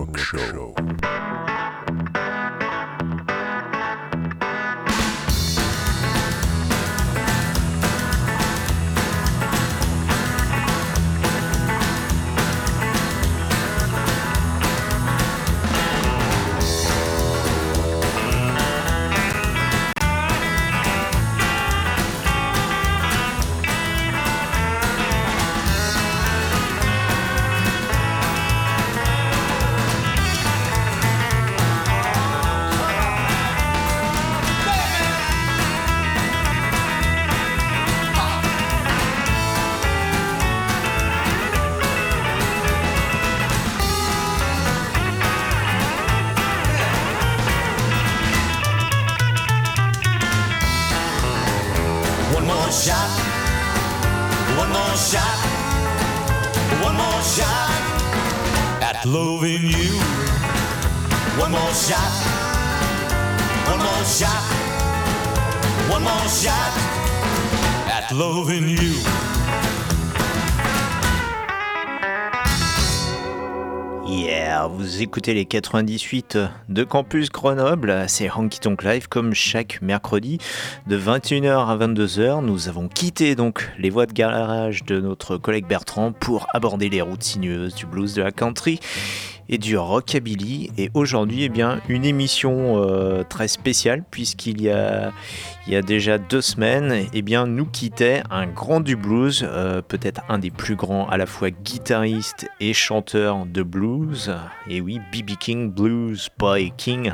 workshop. Écoutez les 98 de Campus Grenoble, c'est Honky Tonk Live comme chaque mercredi de 21h à 22h. Nous avons quitté donc les voies de garage de notre collègue Bertrand pour aborder les routes sinueuses du blues de la country et du rockabilly. Et aujourd'hui, eh bien, une émission euh, très spéciale puisqu'il y a, il y a déjà deux semaines, eh bien, nous quittait un grand du blues, euh, peut-être un des plus grands à la fois guitariste et chanteur de blues. Et oui, BB King, Blues Boy King,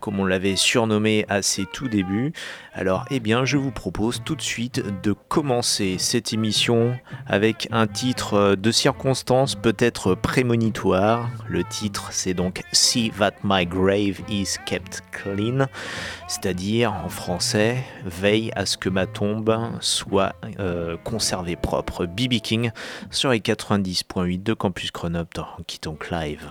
comme on l'avait surnommé à ses tout débuts. Alors, eh bien, je vous propose tout de suite de commencer cette émission avec un titre de circonstance peut-être prémonitoire. Le titre, c'est donc See That My Grave Is Kept Clean, c'est-à-dire en français Veille à ce que ma tombe soit euh, conservée propre. BB King sur les 90.8 de Campus Grenoble dans Quitonk Live.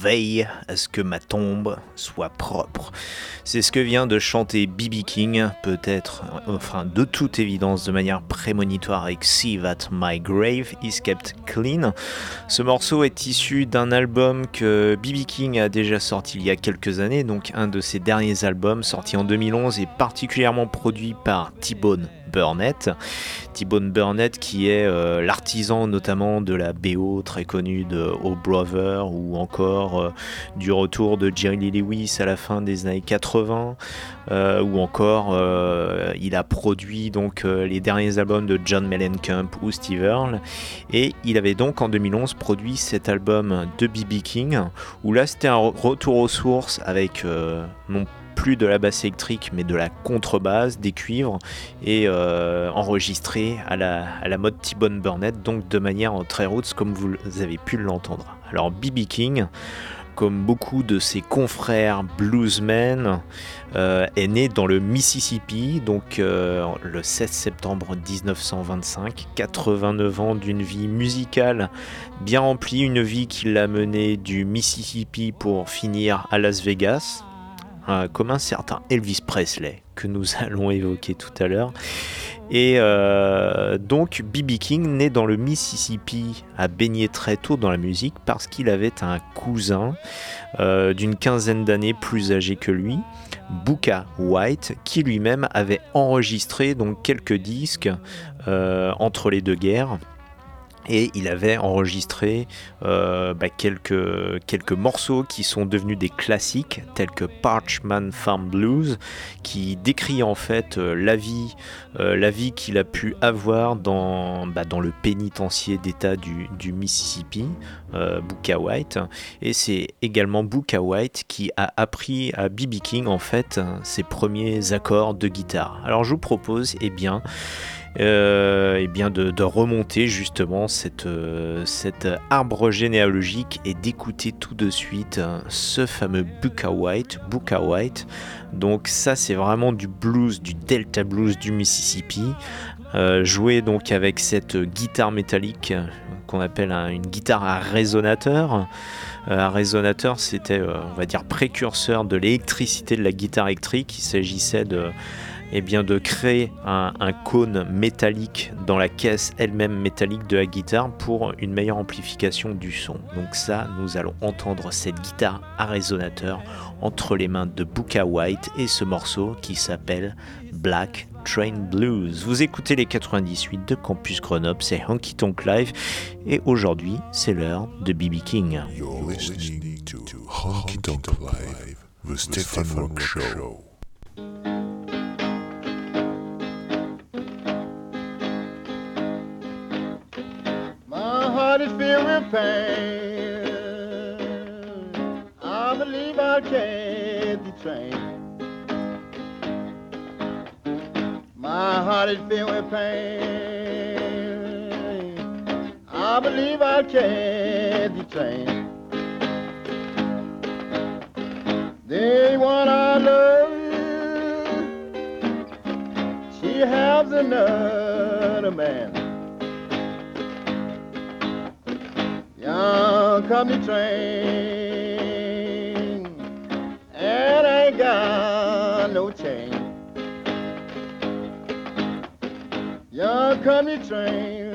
Veille à ce que ma tombe soit propre. C'est ce que vient de chanter BB King, peut-être, enfin de toute évidence, de manière prémonitoire avec See That My Grave Is Kept Clean. Ce morceau est issu d'un album que BB King a déjà sorti il y a quelques années, donc un de ses derniers albums sorti en 2011 et particulièrement produit par T-Bone Burnett. T-Bone Burnett qui est euh, l'artisan notamment de la BO très connue de O Brother ou encore euh, du retour de Jerry Lee Lewis à la fin des années 80 euh, ou encore il a produit donc les derniers albums de John Mellencamp ou Steve Earle et il avait donc en 2011 produit cet album de BB King où là c'était un retour aux sources avec non plus de la basse électrique mais de la contrebasse, des cuivres et euh, enregistré à la, mode T-Bone Burnett, donc de manière très roots comme vous avez pu l'entendre. Alors BB King, comme beaucoup de ses confrères bluesmen, euh, est né dans le Mississippi, donc euh, le 16 septembre 1925, 89 ans d'une vie musicale bien remplie, une vie qui l'a mené du Mississippi pour finir à Las Vegas, comme un certain Elvis Presley que nous allons évoquer tout à l'heure. Et euh, donc B.B. King, né dans le Mississippi, a baigné très tôt dans la musique parce qu'il avait un cousin euh, d'une quinzaine d'années plus âgé que lui, Booka White, qui lui-même avait enregistré donc quelques disques euh, entre les deux guerres et il avait enregistré euh, bah, quelques, morceaux qui sont devenus des classiques tels que Parchman Farm Blues qui décrit en fait euh, la vie, euh, la vie qu'il a pu avoir dans, bah, le pénitencier d'état du, Mississippi, Booka White et c'est également Booka White qui a appris à B.B. King en fait ses premiers accords de guitare. Alors je vous propose eh bien et bien de, remonter justement cette, euh, cet arbre généalogique et d'écouter tout de suite hein, ce fameux Buka White. White. Donc ça c'est vraiment du blues, du Delta Blues du Mississippi. Euh, joué donc avec cette guitare métallique qu'on appelle une guitare à résonateur. un résonateur, c'était, on va dire, précurseur de l'électricité de la guitare électrique. Il s'agissait de, eh bien, de créer un, cône métallique dans la caisse elle-même métallique de la guitare pour une meilleure amplification du son. Donc ça, nous allons entendre cette guitare à résonateur entre les mains de Booka White et ce morceau qui s'appelle Black Train Blues. Vous écoutez les 98 de Campus Grenoble, c'est Honky Tonk Live et aujourd'hui c'est l'heure de BB King. Honky Tonk Live, the Show. Pain. I believe I'll catch the train. My heart is filled with pain. I believe I'll catch the train. The one I love, she has another man. Young company train, and I ain't got no chain. Young company train,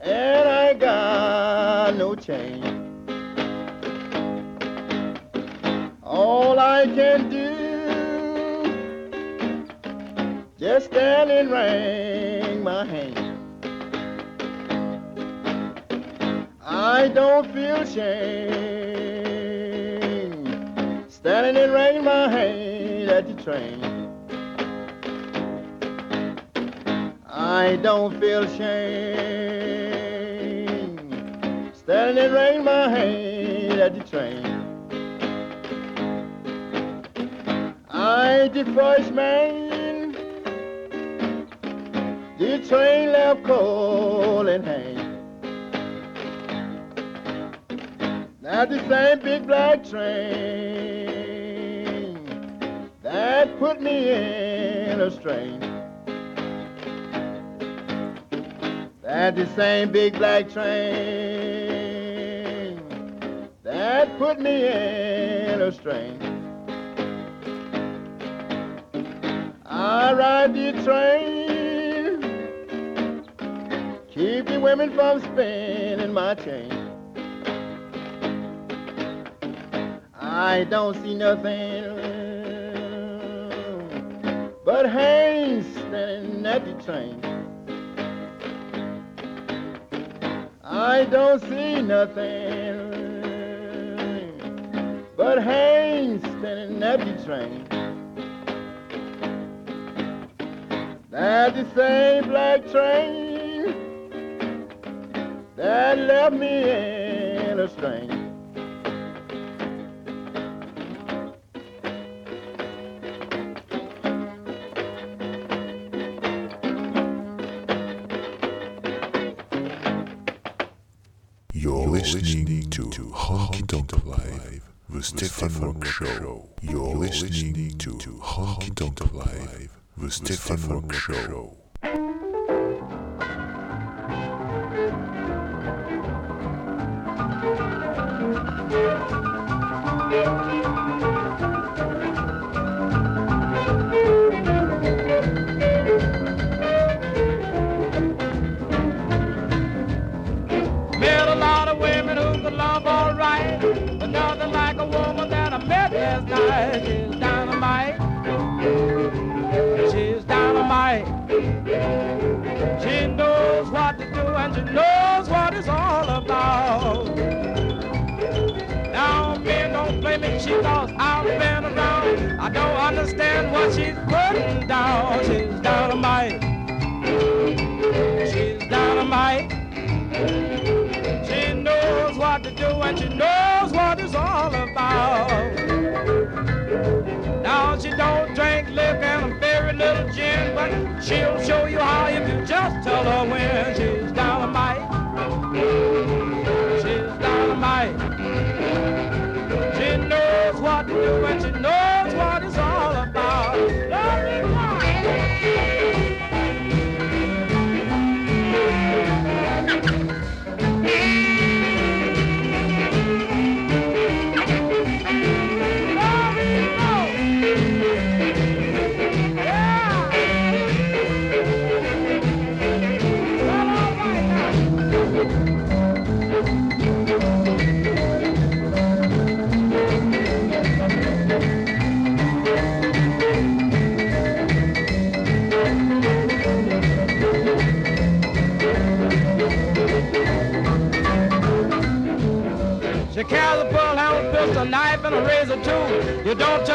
and I ain't got no chain. All I can do Just stand and wring my hand. I don't feel shame standing and wringing my hand at the train. I don't feel shame standing and wringing my hand at the train. I the first man the train left cold and hang. The same big black train that put me in a strain. That the same big black train that put me in a strain. I ride the train, keep the women from spinning my chain. I don't see nothing but Haynes standing at the train. I don't see nothing but Haynes standing at the train. That's the same black train that left me in a strain. Listening to Honky Tonk Live, the Stefan Rock Show. You're listening to Honky Tonk Live, the Stefan Rock Show. And what she's putting down, she's dynamite. She's dynamite. She knows what to do and she knows what it's all about. Now she don't drink liquor and very little gin, but she'll show you how if you just tell her when she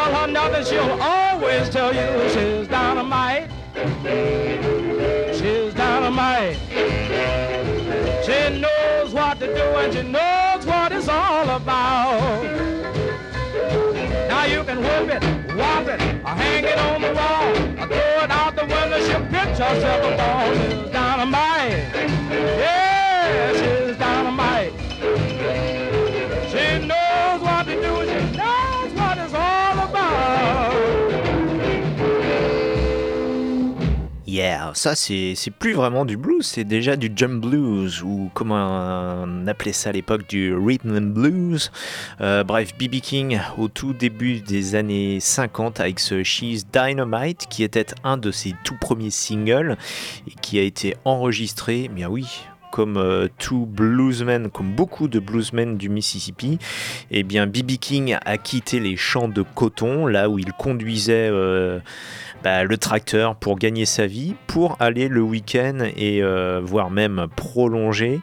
tell her nothing, she'll always tell you she's dynamite. She's dynamite. She knows what to do and she knows what it's all about. Now you can whip it, whop it, or hang it on the wall, or throw it out the window. She'll pitch herself a ball. She's dynamite. Yeah, she's ça c'est plus vraiment du blues, c'est déjà du jump blues ou comment on appelait ça à l'époque du rhythm and blues. Euh, bref, BB King au tout début des années 50 avec ce She's Dynamite qui était un de ses tout premiers singles et qui a été enregistré, mais ah oui, comme euh, tout comme beaucoup de bluesmen du Mississippi, eh bien B.B. King a quitté les champs de coton, là où il conduisait euh, bah, le tracteur pour gagner sa vie, pour aller le week-end et euh, voire même prolonger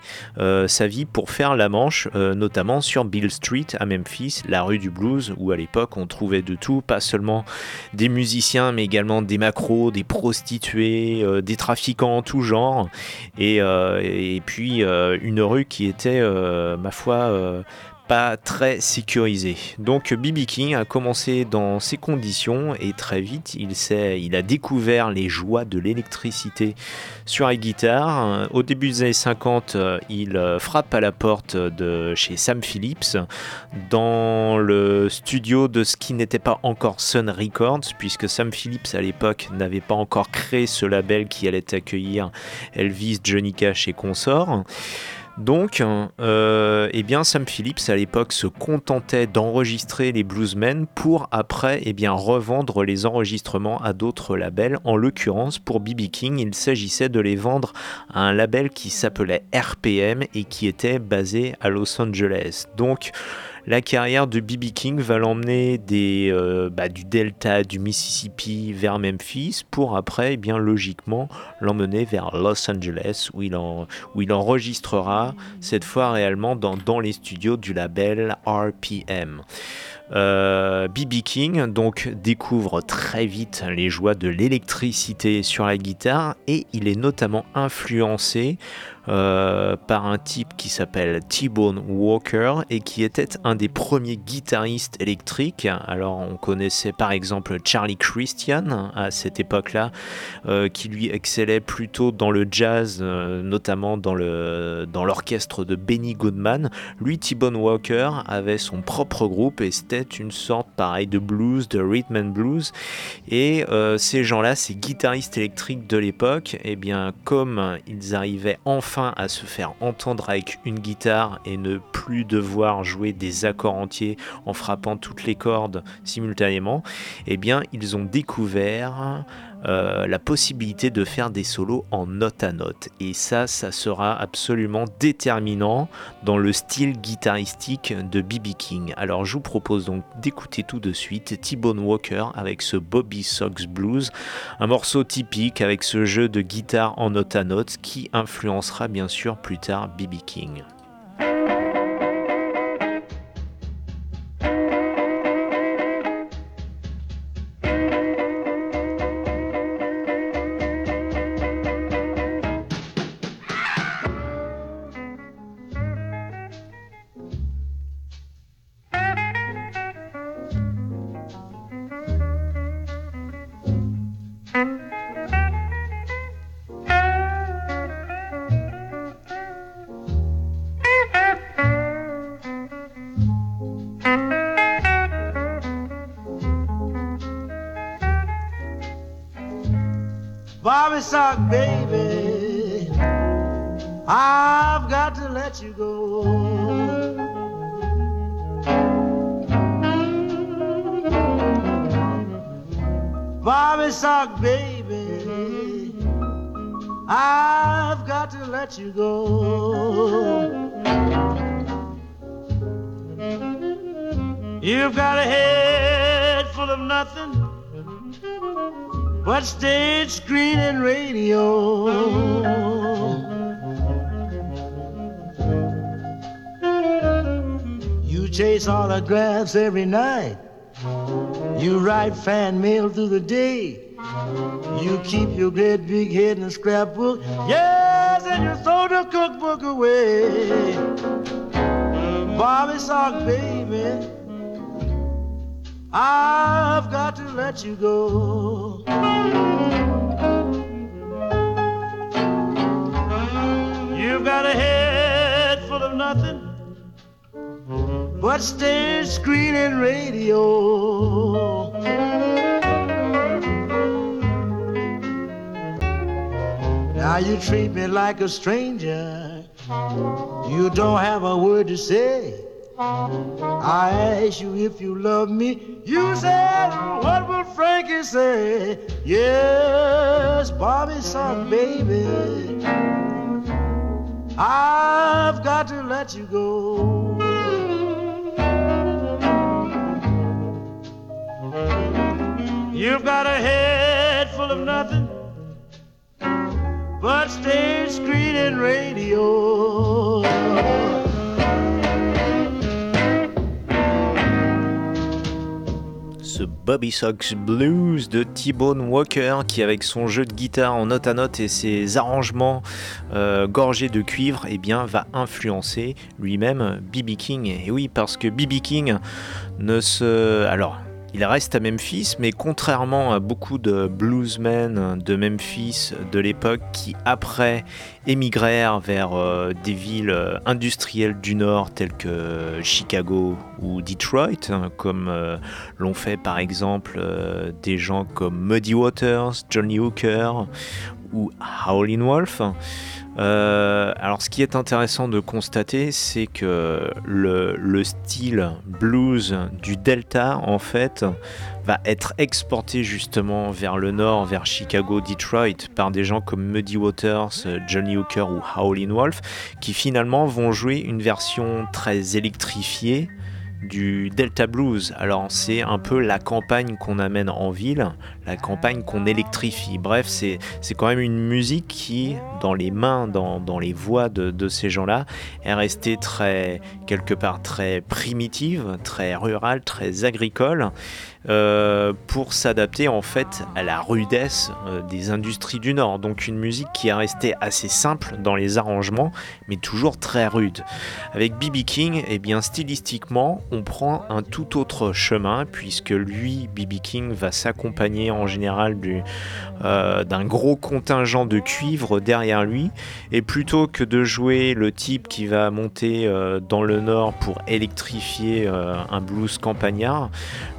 sa vie pour faire la manche, notamment sur Bill Street à Memphis, la rue du blues, où à l'époque on trouvait de tout, pas seulement des musiciens, mais également des macros, des prostituées, des trafiquants en tout genre, et, puis euh, une rue qui était, euh, ma foi, euh, pas très sécurisée. Donc BB King a commencé dans ces conditions et très vite il, il a découvert les joies de l'électricité sur la guitare. Au début des années 50, il frappe à la porte de chez Sam Phillips dans le studio de ce qui n'était pas encore Sun Records puisque Sam Phillips à l'époque n'avait pas encore créé ce label qui allait accueillir Elvis, Johnny Cash et consorts. Donc, euh, eh bien, Sam Phillips à l'époque se contentait d'enregistrer les bluesmen pour après eh bien, revendre les enregistrements à d'autres labels. En l'occurrence, pour BB King, il s'agissait de les vendre à un label qui s'appelait RPM et qui était basé à Los Angeles. Donc, la carrière de B.B. King va l'emmener euh, bah, du Delta, du Mississippi vers Memphis pour après, eh bien logiquement, l'emmener vers Los Angeles où il, enregistrera cette fois réellement dans, dans les studios du label RPM. B.B. Euh, King donc découvre très vite les joies de l'électricité sur la guitare et il est notamment influencé euh, par un type qui s'appelle T-Bone Walker et qui était un des premiers guitaristes électriques. Alors on connaissait par exemple Charlie Christian à cette époque-là, euh, qui lui excellait plutôt dans le jazz, euh, notamment dans l'orchestre dans de Benny Goodman. Lui, T-Bone Walker, avait son propre groupe et c'était une sorte pareil de blues, de rhythm and blues. Et ces gens-là, ces guitaristes électriques de l'époque, eh bien comme ils arrivaient enfin à se faire entendre avec une guitare et ne plus devoir jouer des accords entiers en frappant toutes les cordes simultanément, eh bien ils ont découvert euh, la possibilité de faire des solos en note à note. Et ça, ça sera absolument déterminant dans le style guitaristique de BB King. Alors je vous propose donc d'écouter tout de suite T-Bone Walker avec ce Bobby Sox Blues, un morceau typique avec ce jeu de guitare en note à note qui influencera bien sûr plus tard BB King. Autographs every night. You write fan mail through the day. You keep your great big head in a scrapbook. Yes, and you throw the cookbook away. Bobby Sock, baby, I've got to let you go. You've got a head full of nothing but stage, screen, and radio. Now you treat me like a stranger. You don't have a word to say. I ask you if you love me. You said, What will Frankie say? Yes, Bobby, son, baby. I've got to let you go. You've got a head full of nothing but stage, screen, and radio. Ce Bobby Sox Blues de T-Bone Walker qui avec son jeu de guitare en note à note et ses arrangements euh, gorgés de cuivre eh bien, va influencer lui-même B.B. King. Et oui parce que B.B. King ne se... Alors il reste à Memphis, mais contrairement à beaucoup de bluesmen de Memphis de l'époque qui après émigrèrent vers euh, des villes euh, industrielles du Nord telles que Chicago ou Detroit, hein, comme euh, l'ont fait par exemple des gens comme Muddy Waters, Johnny Hooker ou Howlin' Wolf. Euh, alors ce qui est intéressant de constater, c'est que le, style blues du Delta, en fait, va être exporté justement vers le nord, vers Chicago, Detroit, par des gens comme Muddy Waters, Johnny Hooker ou Howlin' Wolf, qui finalement vont jouer une version très électrifiée du Delta Blues. Alors c'est un peu la campagne qu'on amène en ville, la campagne qu'on électrifie. Bref, c'est quand même une musique qui, dans les mains, dans, dans les voix de, de ces gens-là, est restée très, quelque part très primitive, très rurale, très agricole. Euh, pour s'adapter en fait à la rudesse euh, des industries du Nord. Donc une musique qui est restée assez simple dans les arrangements, mais toujours très rude. Avec BB King, eh bien stylistiquement, on prend un tout autre chemin puisque lui, BB King, va s'accompagner en général euh, d'un gros contingent de cuivre derrière lui, et plutôt que de jouer le type qui va monter dans le Nord pour électrifier un blues campagnard,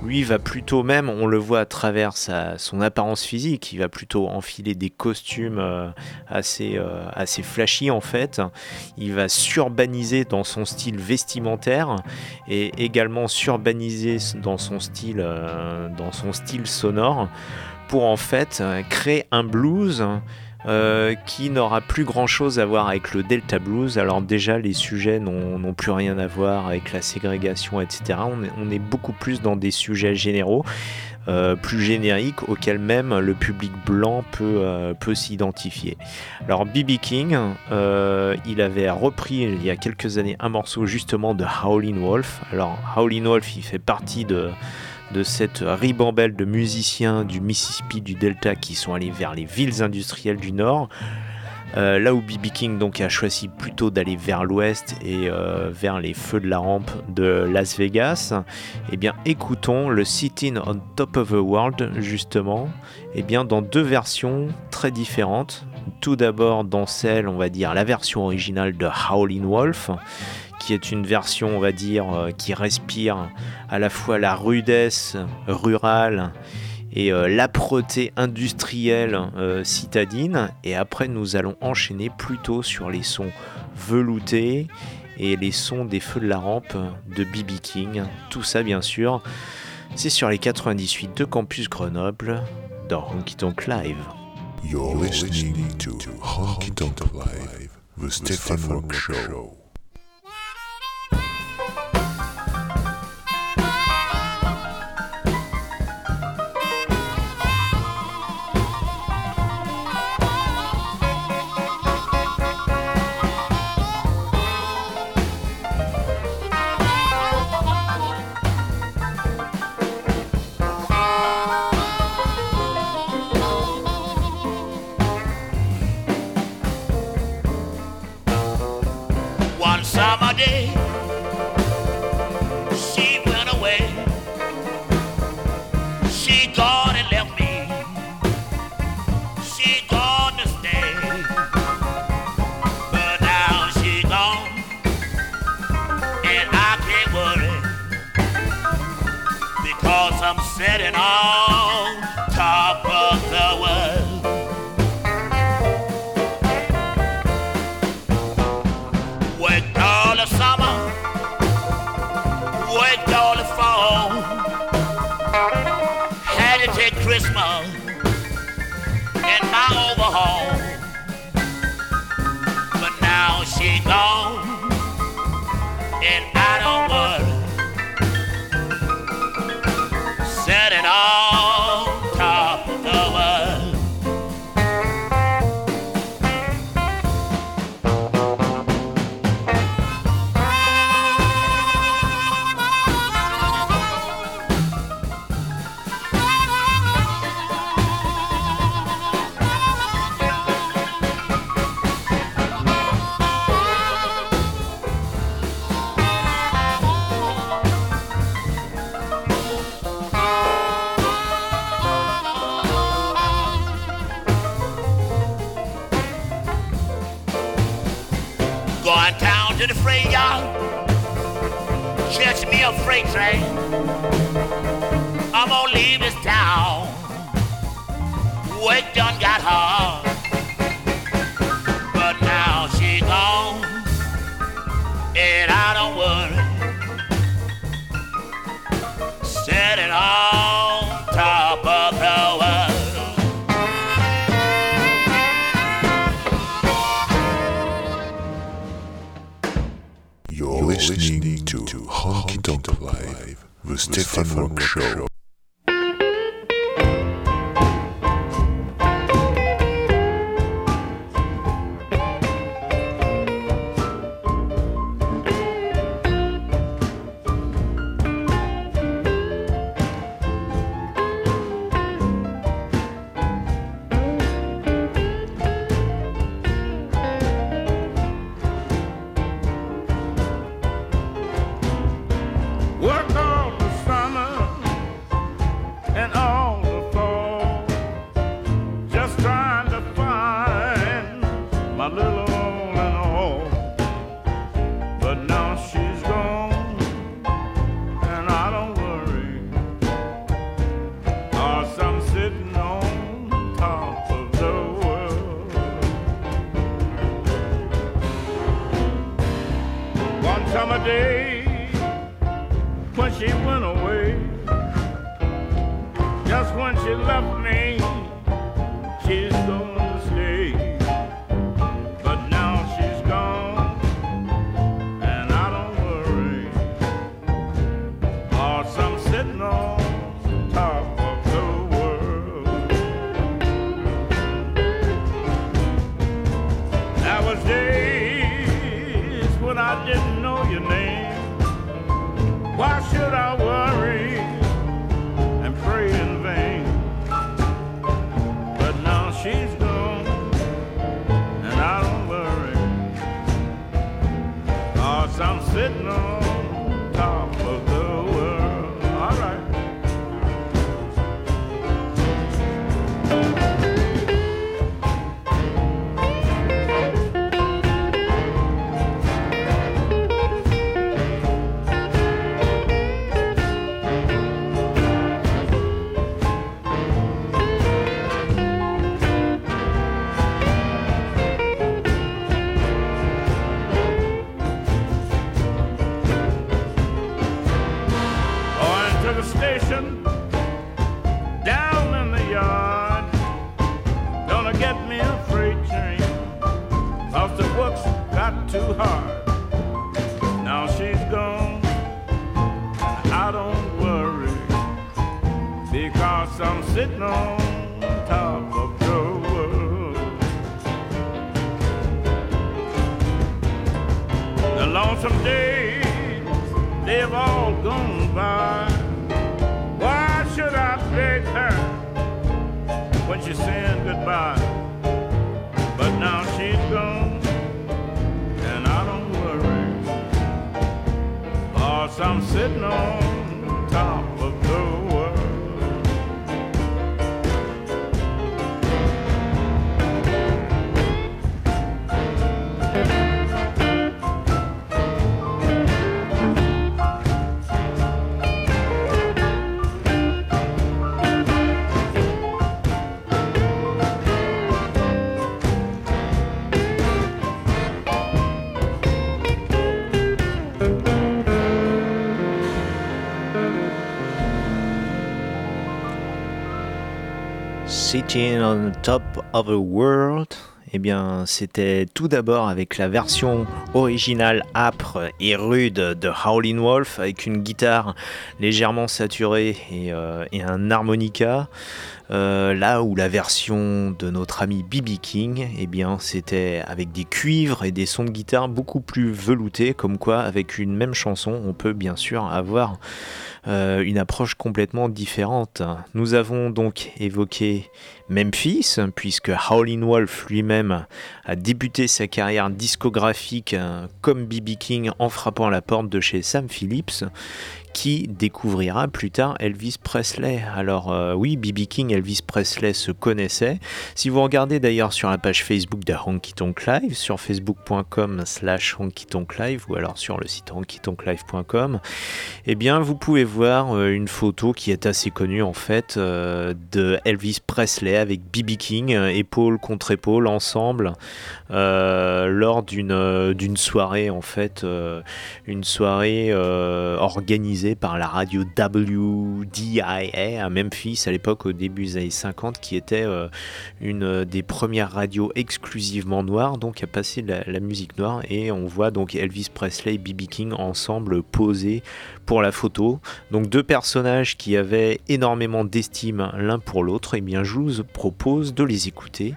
lui va plutôt même, on le voit à travers son apparence physique, il va plutôt enfiler des costumes euh, assez, euh, assez flashy en fait. Il va surbaniser dans son style vestimentaire et également surbaniser dans son style, euh, dans son style sonore pour en fait créer un blues euh, qui n'aura plus grand chose à voir avec le Delta Blues. Alors déjà les sujets n'ont plus rien à voir avec la ségrégation, etc. On est, beaucoup plus dans des sujets généraux. Euh, plus génériques auxquels même le public blanc peut, euh, peut s'identifier. Alors B.B. King, il avait repris il y a quelques années un morceau justement de Howlin' Wolf. Alors Howlin' Wolf, il fait partie de, de cette ribambelle de musiciens du Mississippi, du Delta qui sont allés vers les villes industrielles du Nord. Euh, là où BB King donc a choisi plutôt d'aller vers l'ouest et euh, vers les feux de la rampe de Las Vegas, eh bien écoutons le Sitting on Top of the World justement, eh bien dans deux versions très différentes. Tout d'abord dans celle, on va dire la version originale de Howlin' Wolf, qui est une version, on va dire, euh, qui respire à la fois la rudesse rurale et euh, l'âpreté industrielle euh, citadine. Et après, nous allons enchaîner plutôt sur les sons veloutés et les sons des feux de la rampe de BB King. Tout ça, bien sûr, c'est sur les 98 de Campus Grenoble dans Honky Tonk Live. You're listening Honky Tonk Live, the Show. and I don't want. I'm sitting on top of the world. The lonesome days, they've all gone by. Why should I beg her when she's saying goodbye? But now she's gone, and I don't worry. Cause I'm sitting on Sitting on top of the world. Eh bien, c'était tout d'abord avec la version originale âpre et rude de Howlin' Wolf avec une guitare légèrement saturée et, euh, un harmonica. Euh, là où la version de notre ami BB King, eh bien, c'était avec des cuivres et des sons de guitare beaucoup plus veloutés, comme quoi avec une même chanson, on peut bien sûr avoir euh, une approche complètement différente. Nous avons donc évoqué Memphis, puisque Howlin' Wolf lui-même a débuté sa carrière discographique euh, comme BB King en frappant à la porte de chez Sam Phillips, qui découvrira plus tard Elvis Presley. Alors euh, oui, BB King, Elvis Presley se connaissait. Si vous regardez d'ailleurs sur la page Facebook de Honky Tonk Live, sur facebook.com slash Honky Tonk Live ou alors sur le site honkytonklive.com, eh bien vous pouvez voir euh, une photo qui est assez connue en fait euh, de Elvis Presley avec BB King, épaule contre épaule ensemble lors d'une soirée en fait, une soirée organisée par la radio WDIA à Memphis à l'époque au début des années 50 qui était euh, une des premières radios exclusivement noires. Donc à passer la, la, musique noire et on voit donc Elvis Presley et BB King ensemble posés pour la photo. Donc deux personnages qui avaient énormément d'estime l'un pour l'autre et eh bien je vous propose de les écouter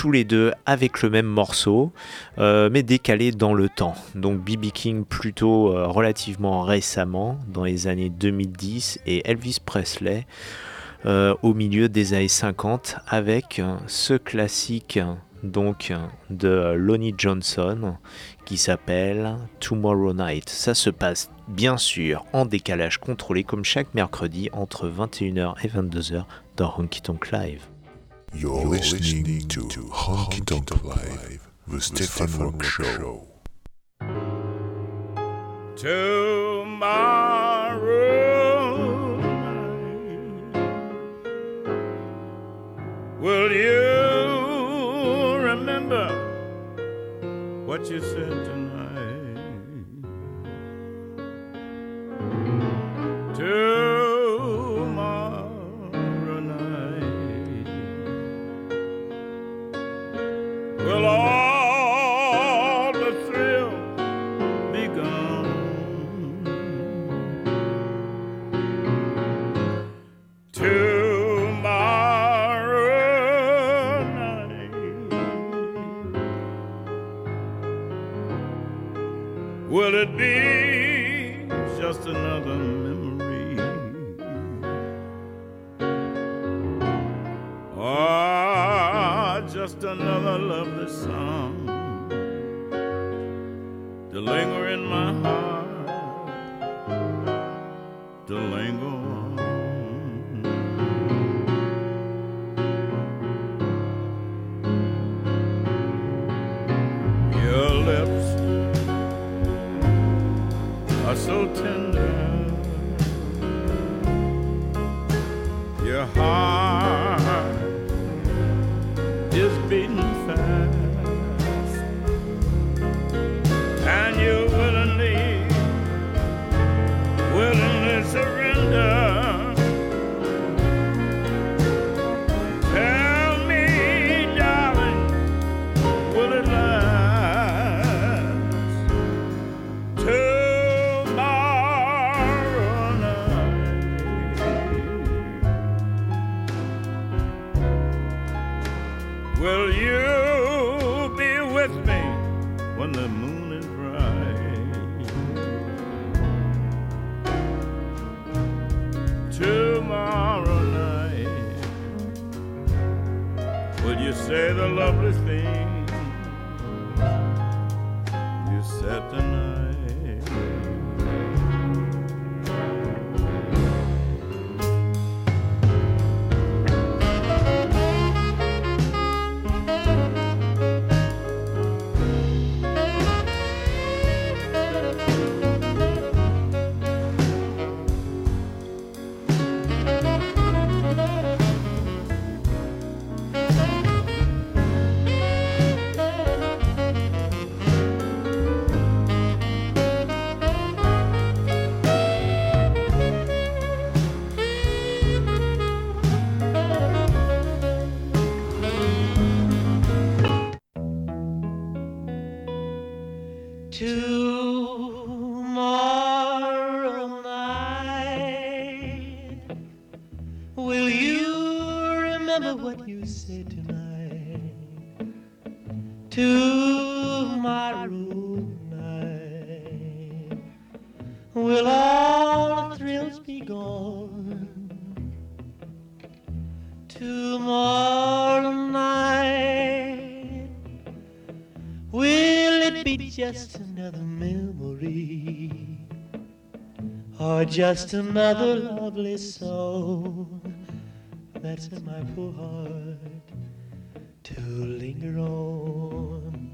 tous les deux avec le même morceau, euh, mais décalé dans le temps. Donc BB King plutôt euh, relativement récemment, dans les années 2010, et Elvis Presley euh, au milieu des années 50, avec ce classique donc de Lonnie Johnson qui s'appelle Tomorrow Night. Ça se passe bien sûr en décalage contrôlé comme chaque mercredi entre 21h et 22h dans Honky Tonk Live. You're listening to Honky Tonk Live, the Stefan Rock Show. Tomorrow night, will you remember what you said tonight? Tomorrow just another lovely soul that's in my poor heart to linger on?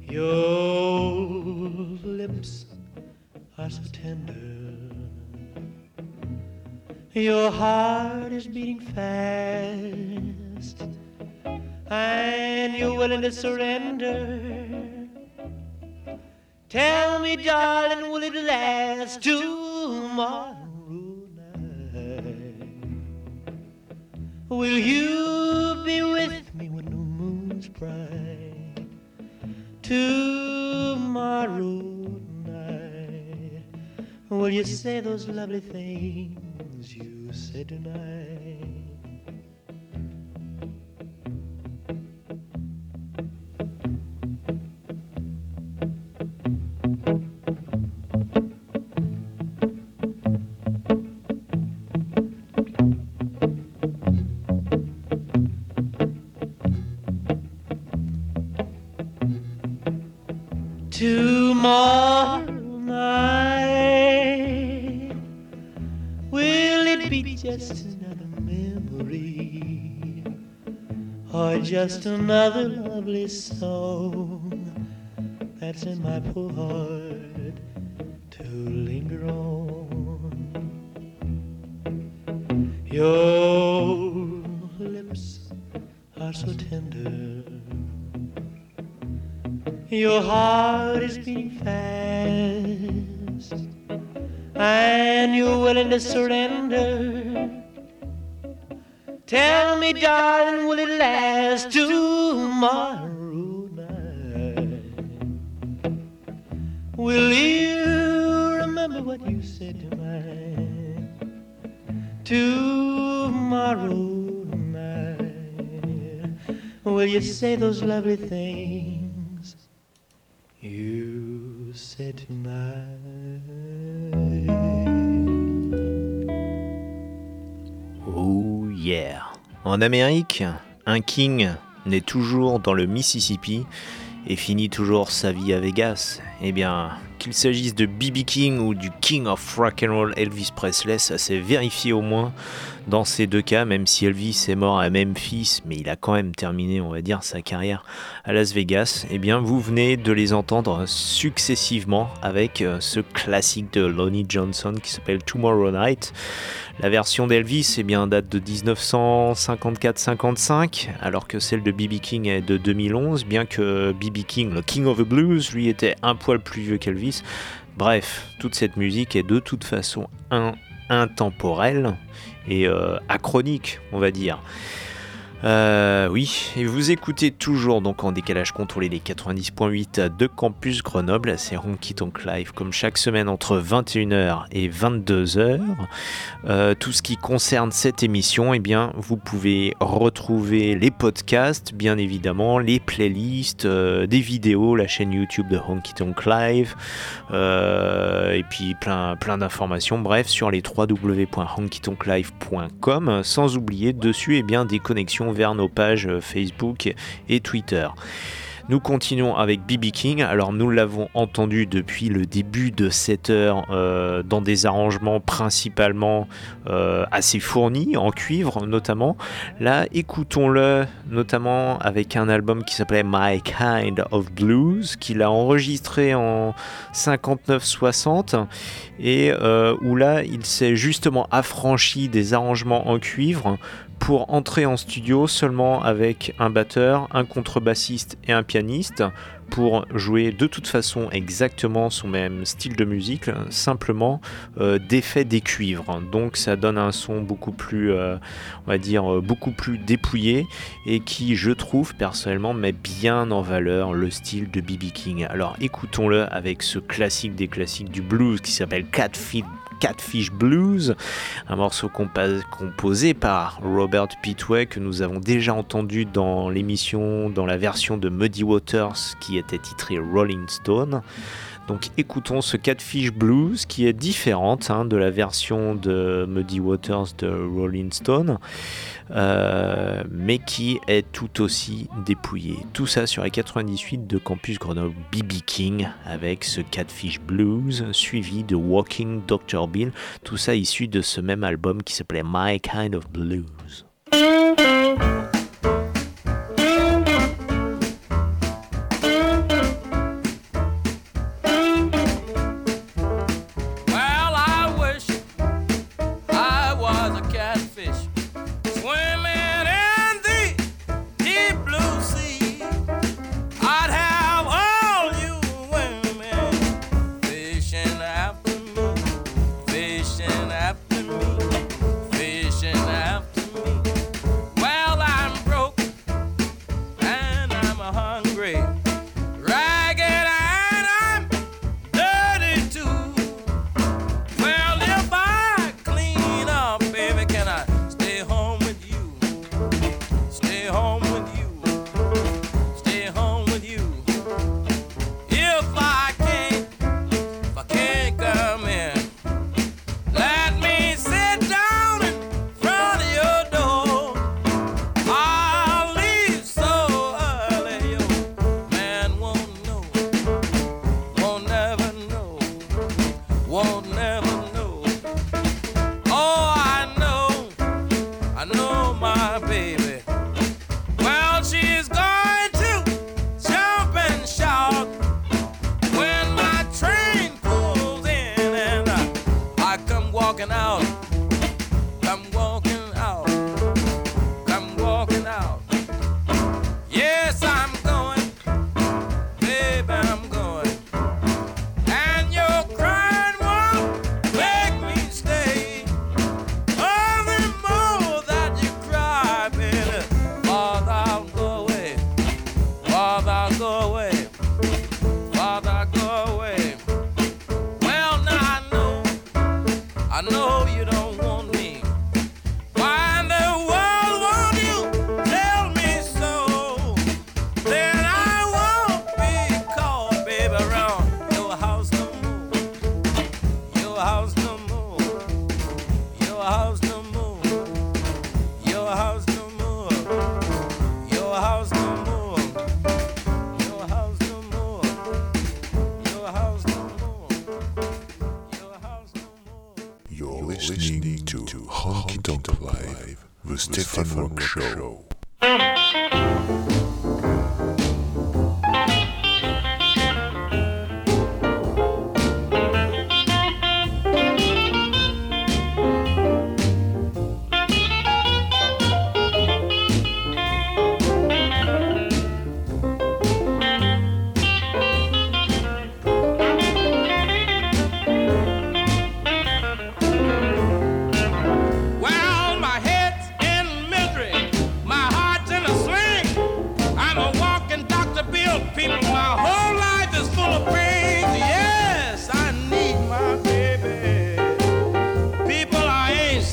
Your lips are so tender. Your heart is beating fast, and you're willing to surrender. Tell me, darling, will it last tomorrow night? Will you be with me when the moon's bright? Tomorrow night, will you say those lovely things you said tonight? Just another lovely song that's in my poor heart to linger on? Your lips are so tender. Your heart is beating fast, and you're willing to surrender. Tell me, darling, will you say those lovely things? You said. Oh yeah. En Amérique, un king naît toujours dans le Mississippi et finit toujours sa vie à Vegas. Eh bien, qu'il s'agisse de BB King ou du King of Rock and Roll Elvis Presley, ça s'est vérifié au moins dans ces deux cas, même si Elvis est mort à Memphis, mais il a quand même terminé, on va dire, sa carrière à Las Vegas. Eh bien, vous venez de les entendre successivement avec euh, ce classique de Lonnie Johnson qui s'appelle Tomorrow Night. La version d'Elvis eh bien, date de 1954-55, alors que celle de BB King est de 2011, bien que BB King, le King of the Blues, lui était un poil plus vieux qu'Elvis. Bref, toute cette musique est de toute façon in- intemporelle et euh, achronique, on va dire. Euh, oui, et vous écoutez toujours donc en décalage contrôlé les 90.8 de Campus Grenoble, c'est Honky Tonk Live comme chaque semaine entre 21h et 22h. Euh, tout ce qui concerne cette émission, eh bien, vous pouvez retrouver les podcasts, bien évidemment, les playlists, euh, des vidéos, la chaîne YouTube de Honky Tonk Live, et puis plein, plein d'informations, bref, sur les www.honkytonklive.com, sans oublier dessus eh bien, des connexions vers nos pages euh, Facebook et Twitter. Nous continuons avec BB King. Alors nous l'avons entendu depuis le début de cette heure euh, dans des arrangements principalement euh, assez fournis, en cuivre notamment. Là, écoutons-le notamment avec un album qui s'appelait My Kind of Blues, qu'il a enregistré en 59-60 et où là, il s'est justement affranchi des arrangements en cuivre pour entrer en studio seulement avec un batteur, un contrebassiste et un pianiste pour jouer de toute façon exactement son même style de musique, simplement euh, d'effet des cuivres. Donc ça donne un son beaucoup plus, euh, on va dire, euh, beaucoup plus dépouillé et qui, je trouve personnellement, met bien en valeur le style de BB King. Alors écoutons-le avec ce classique des classiques du blues qui s'appelle Catfish Catfish Blues, un morceau composé par Robert Pitway que nous avons déjà entendu dans l'émission, dans la version de Muddy Waters qui était titrée Rolling Stone. Donc écoutons ce Catfish Blues qui est différente hein, de la version de Muddy Waters de Rolling Stone, euh, mais qui est tout aussi dépouillée. Tout ça sur les 98 de Campus Grenoble BB King avec ce Catfish Blues suivi de Walking Dr. Bill. tout ça issu de ce même album qui s'appelait My Kind of Blues.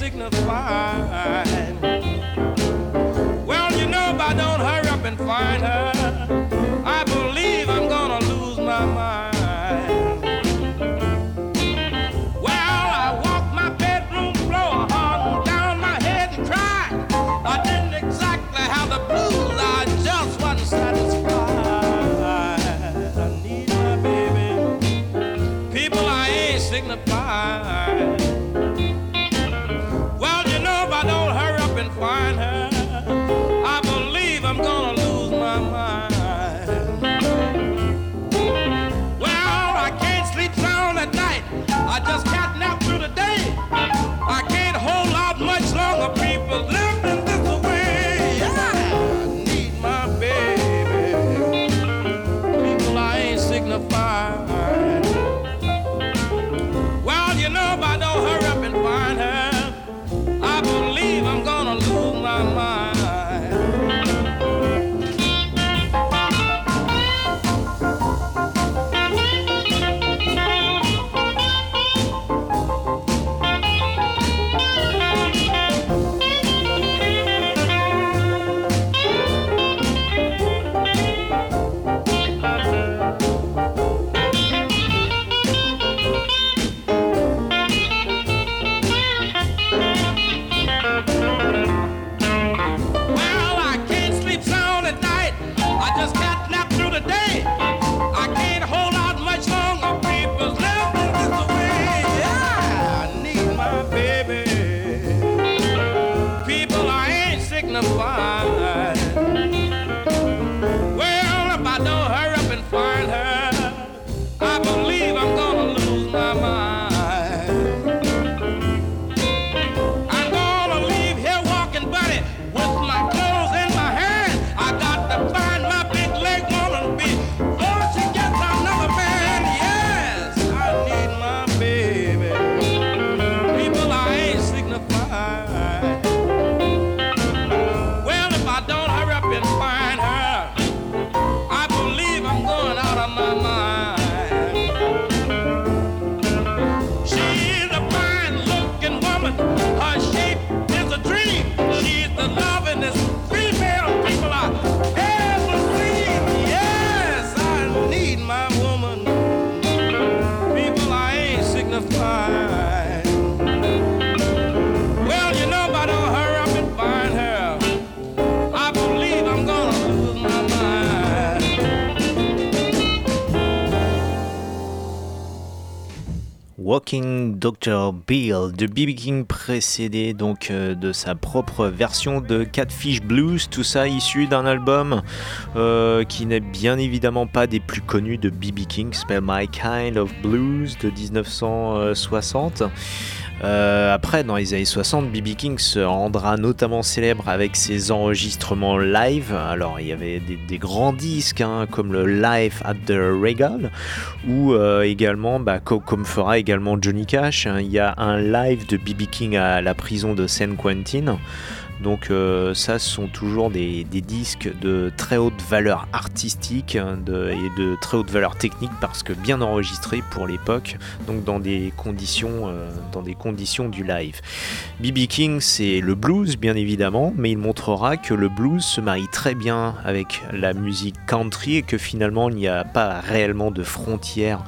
signify. Walking Dr. Bill de B.B. King précédé donc euh, de sa propre version de Catfish Blues, tout ça issu d'un album euh, qui n'est bien évidemment pas des plus connus de B.B. King, s'appelle My Kind of Blues de 1960. Euh, après, dans les années 60, BB King se rendra notamment célèbre avec ses enregistrements live. Alors, il y avait des, grands disques hein, comme le Live at the Regal, ou euh, également, bah, comme fera également Johnny Cash, hein, il y a un live de BB King à la prison de San Quentin. Donc euh, ça, sont toujours des, disques de très haute valeur artistique hein, et de très haute valeur technique parce que bien enregistrés pour l'époque, donc dans des conditions, euh, dans des conditions du live. BB King, c'est le blues bien évidemment, mais il montrera que le blues se marie très bien avec la musique country et que finalement il n'y a pas réellement de frontières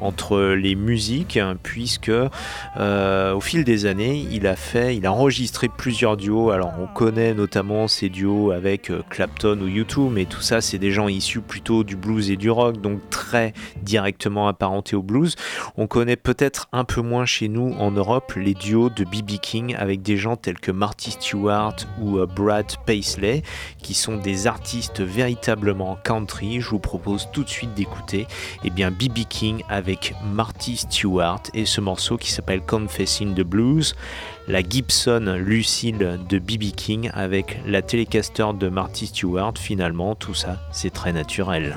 entre les musiques, puisque euh, au fil des années, il a fait, il a enregistré plusieurs duos. Alors on connaît notamment ces duos avec euh, Clapton ou U2, mais tout ça, c'est des gens issus plutôt du blues et du rock, donc très directement apparentés au blues. On connaît peut-être un peu moins chez nous en Europe les duos de B.B. King avec des gens tels que Marty Stewart ou euh, Brad Paisley, qui sont des artistes véritablement country. Je vous propose tout de suite d'écouter eh bien B.B. King avec Marty Stewart et ce morceau qui s'appelle Confessing the Blues, la Gibson Lucille de B.B. King avec la Telecaster de Marty Stewart. Finalement, tout ça, c'est très naturel.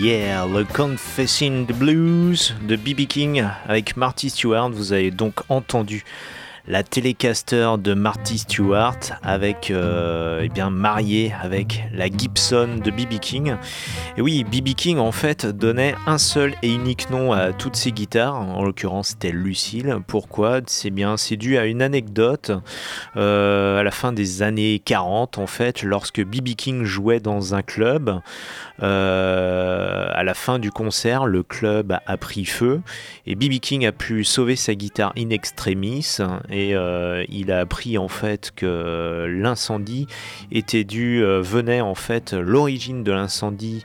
yeah, le Confessing the Blues de BB King avec Marty Stewart. Vous avez donc entendu la télécaster de Marty Stewart avec euh, eh bien marié avec la Gibson de BB King. Et oui, BB King en fait donnait un seul et unique nom à toutes ses guitares. En l'occurrence, c'était Lucille. Pourquoi? C'est bien, c'est dû à une anecdote euh, à la fin des années 40 en fait, lorsque BB King jouait dans un club. Euh, à la fin du concert, le club a pris feu et BB King a pu sauver sa guitare in extremis et euh, il a appris en fait que l'incendie était dû, venait en fait, l'origine de l'incendie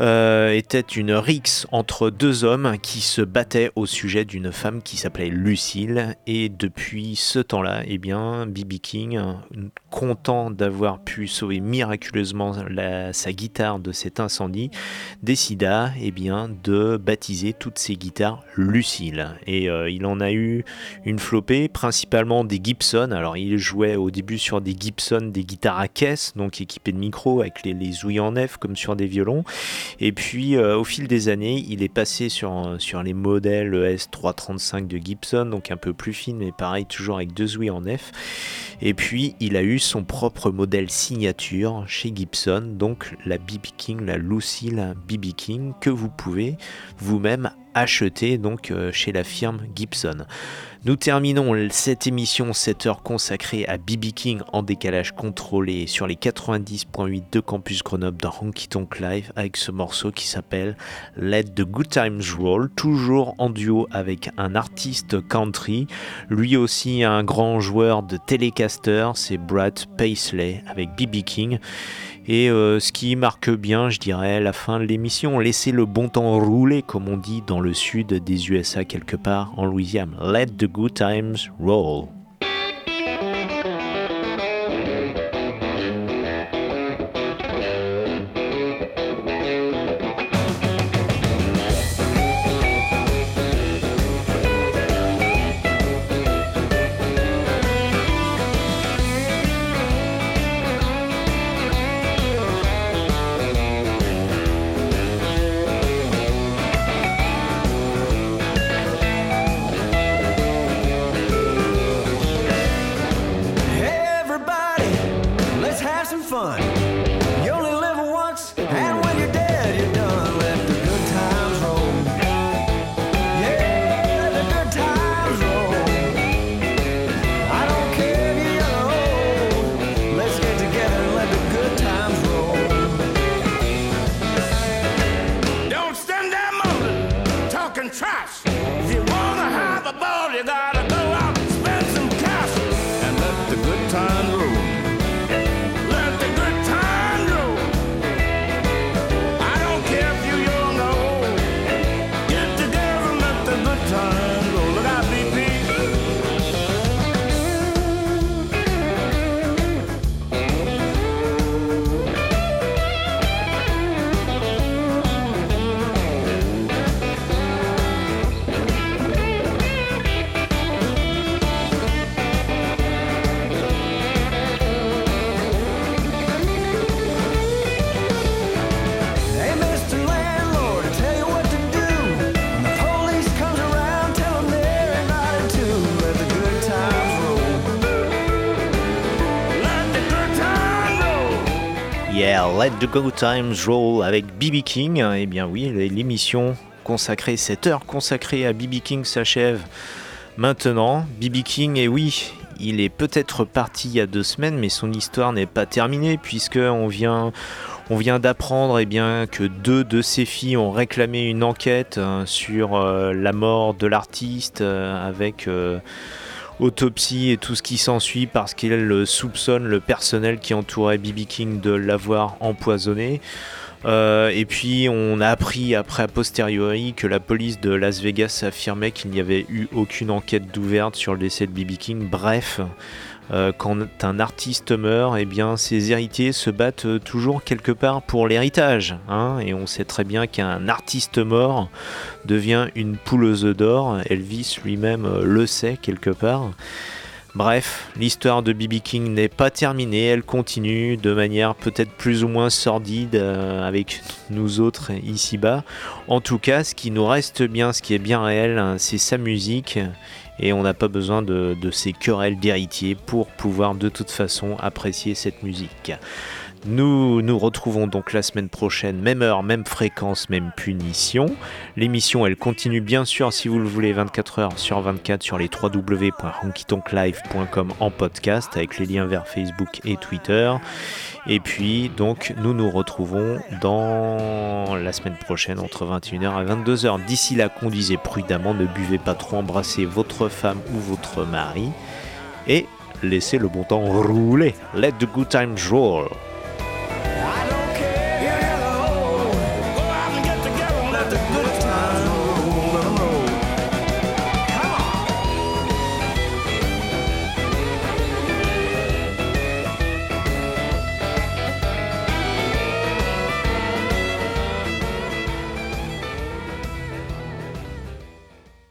euh, était une rixe entre deux hommes qui se battaient au sujet d'une femme qui s'appelait Lucille. Et depuis ce temps-là, eh bien, BB King, content d'avoir pu sauver miraculeusement sa guitare de cet incendie, décida eh bien, de baptiser toutes ses guitares Lucille. Et euh, il en a eu une flopée, principalement des Gibson. Alors il jouait au début sur des Gibson, des guitares à caisse, donc équipées de micros avec les, les ouïes en F comme sur des violons. Et puis euh, au fil des années, il est passé sur, les modèles S335 de Gibson, donc un peu plus fine, mais pareil, toujours avec deux ouïes en F. Et puis il a eu son propre modèle signature chez Gibson, donc la BB King, la Lucille BB King, que vous pouvez vous-même acheter donc euh, chez la firme Gibson. Nous terminons cette émission 7 heures consacrée à BB King en décalage contrôlé sur les 90.8 de Campus Grenoble dans Honky Tonk Live avec ce morceau qui s'appelle Let the Good Times Roll, toujours en duo avec un artiste country, lui aussi un grand joueur de Telecaster, c'est Brad Paisley avec BB King. Et euh, ce qui marque bien, je dirais, la fin de l'émission, laisser le bon temps rouler, comme on dit dans le sud des USA quelque part en Louisiane. Let the good times roll. Let the good times roll avec BB King. Eh bien oui, l'émission consacrée, cette heure consacrée à BB King s'achève maintenant. BB King, et oui, il est peut-être parti il y a deux semaines, mais son histoire n'est pas terminée puisque on vient, d'apprendre eh que deux de ses filles ont réclamé une enquête euh, sur euh, la mort de l'artiste euh, avec euh, autopsie et tout ce qui s'ensuit parce qu'elle soupçonne le personnel qui entourait BB King de l'avoir empoisonné. Euh, et puis on a appris après a posteriori que la police de Las Vegas affirmait qu'il n'y avait eu aucune enquête d'ouverte sur le décès de BB King. Bref, euh, quand un artiste meurt, eh bien ses héritiers se battent euh, toujours quelque part pour l'héritage. hein. et on sait très bien qu'un artiste mort devient une poule aux œufs d'or. Elvis lui-même euh, le sait quelque part. Bref, l'histoire de BB King n'est pas terminée, elle continue de manière peut-être plus ou moins sordide avec nous autres ici-bas. En tout cas, ce qui nous reste bien, ce qui est bien réel, hein, c'est sa musique. Et on n'a pas besoin de, ces querelles d'héritiers pour pouvoir de toute façon apprécier cette musique. Nous nous retrouvons donc la semaine prochaine, même heure, même fréquence, même punition. L'émission, elle continue bien sûr, si vous le voulez, 24 heures sur 24 sur les www.honkytonklive.com en podcast avec les liens vers Facebook et Twitter. Et puis, donc, nous nous retrouvons dans la semaine prochaine entre 21h et 22h. D'ici là, conduisez prudemment, ne buvez pas trop, embrassez votre femme ou votre mari et laissez le bon temps rouler. Let the good times roll. I don't